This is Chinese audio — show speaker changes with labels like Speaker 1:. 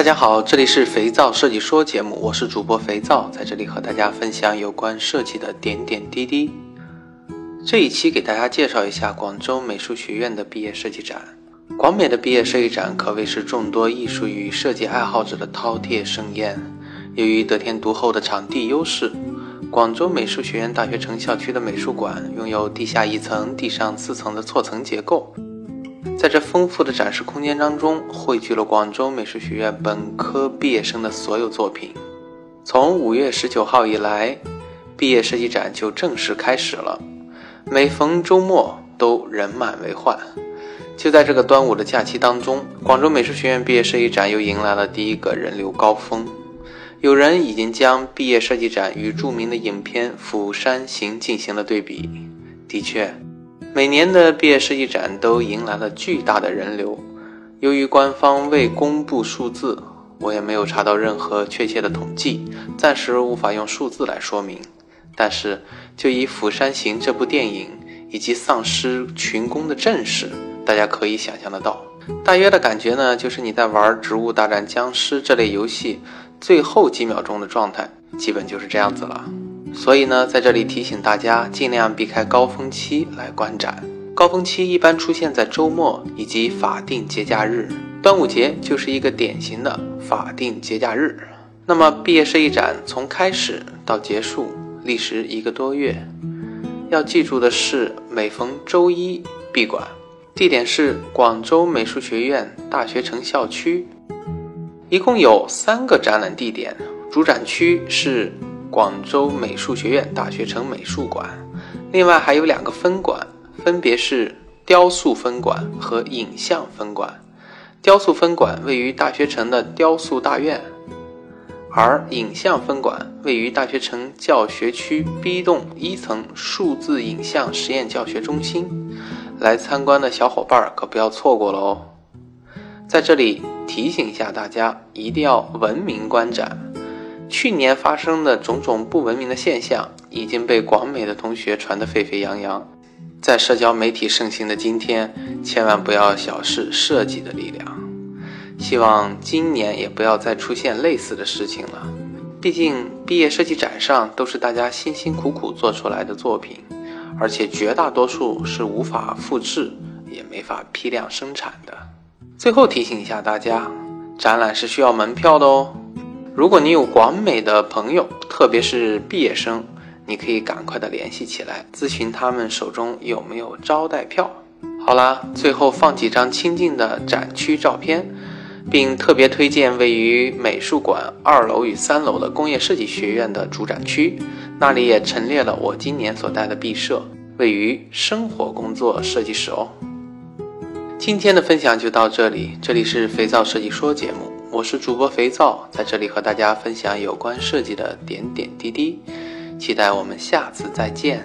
Speaker 1: 大家好，这里是肥皂设计说节目，我是主播肥皂，在这里和大家分享有关设计的点点滴滴。这一期给大家介绍一下广州美术学院的毕业设计展。广美的毕业设计展可谓是众多艺术与设计爱好者的饕餮盛宴。由于得天独厚的场地优势，广州美术学院大学城校区的美术馆拥有地下一层、地上四层的错层结构。在这丰富的展示空间当中，汇聚了广州美术学院本科毕业生的所有作品。从五月十九号以来，毕业设计展就正式开始了。每逢周末都人满为患。就在这个端午的假期当中，广州美术学院毕业设计展又迎来了第一个人流高峰。有人已经将毕业设计展与著名的影片《釜山行》进行了对比。的确。每年的毕业设计展都迎来了巨大的人流，由于官方未公布数字，我也没有查到任何确切的统计，暂时无法用数字来说明。但是，就以《釜山行》这部电影以及丧尸群攻的阵势，大家可以想象得到，大约的感觉呢，就是你在玩《植物大战僵尸》这类游戏最后几秒钟的状态，基本就是这样子了。所以呢，在这里提醒大家，尽量避开高峰期来观展。高峰期一般出现在周末以及法定节假日，端午节就是一个典型的法定节假日。那么，毕业设计展从开始到结束历时一个多月。要记住的是，每逢周一闭馆，地点是广州美术学院大学城校区，一共有三个展览地点，主展区是。广州美术学院大学城美术馆，另外还有两个分馆，分别是雕塑分馆和影像分馆。雕塑分馆位于大学城的雕塑大院，而影像分馆位于大学城教学区 B 栋一层数字影像实验教学中心。来参观的小伙伴可不要错过了哦！在这里提醒一下大家，一定要文明观展。去年发生的种种不文明的现象已经被广美的同学传得沸沸扬扬，在社交媒体盛行的今天，千万不要小视设计的力量。希望今年也不要再出现类似的事情了。毕竟毕业设计展上都是大家辛辛苦苦做出来的作品，而且绝大多数是无法复制，也没法批量生产的。最后提醒一下大家，展览是需要门票的哦。如果你有广美的朋友，特别是毕业生，你可以赶快的联系起来，咨询他们手中有没有招待票。好啦，最后放几张清静的展区照片，并特别推荐位于美术馆二楼与三楼的工业设计学院的主展区，那里也陈列了我今年所带的毕设，位于生活工作设计室哦。今天的分享就到这里，这里是肥皂设计说节目。我是主播肥皂，在这里和大家分享有关设计的点点滴滴，期待我们下次再见。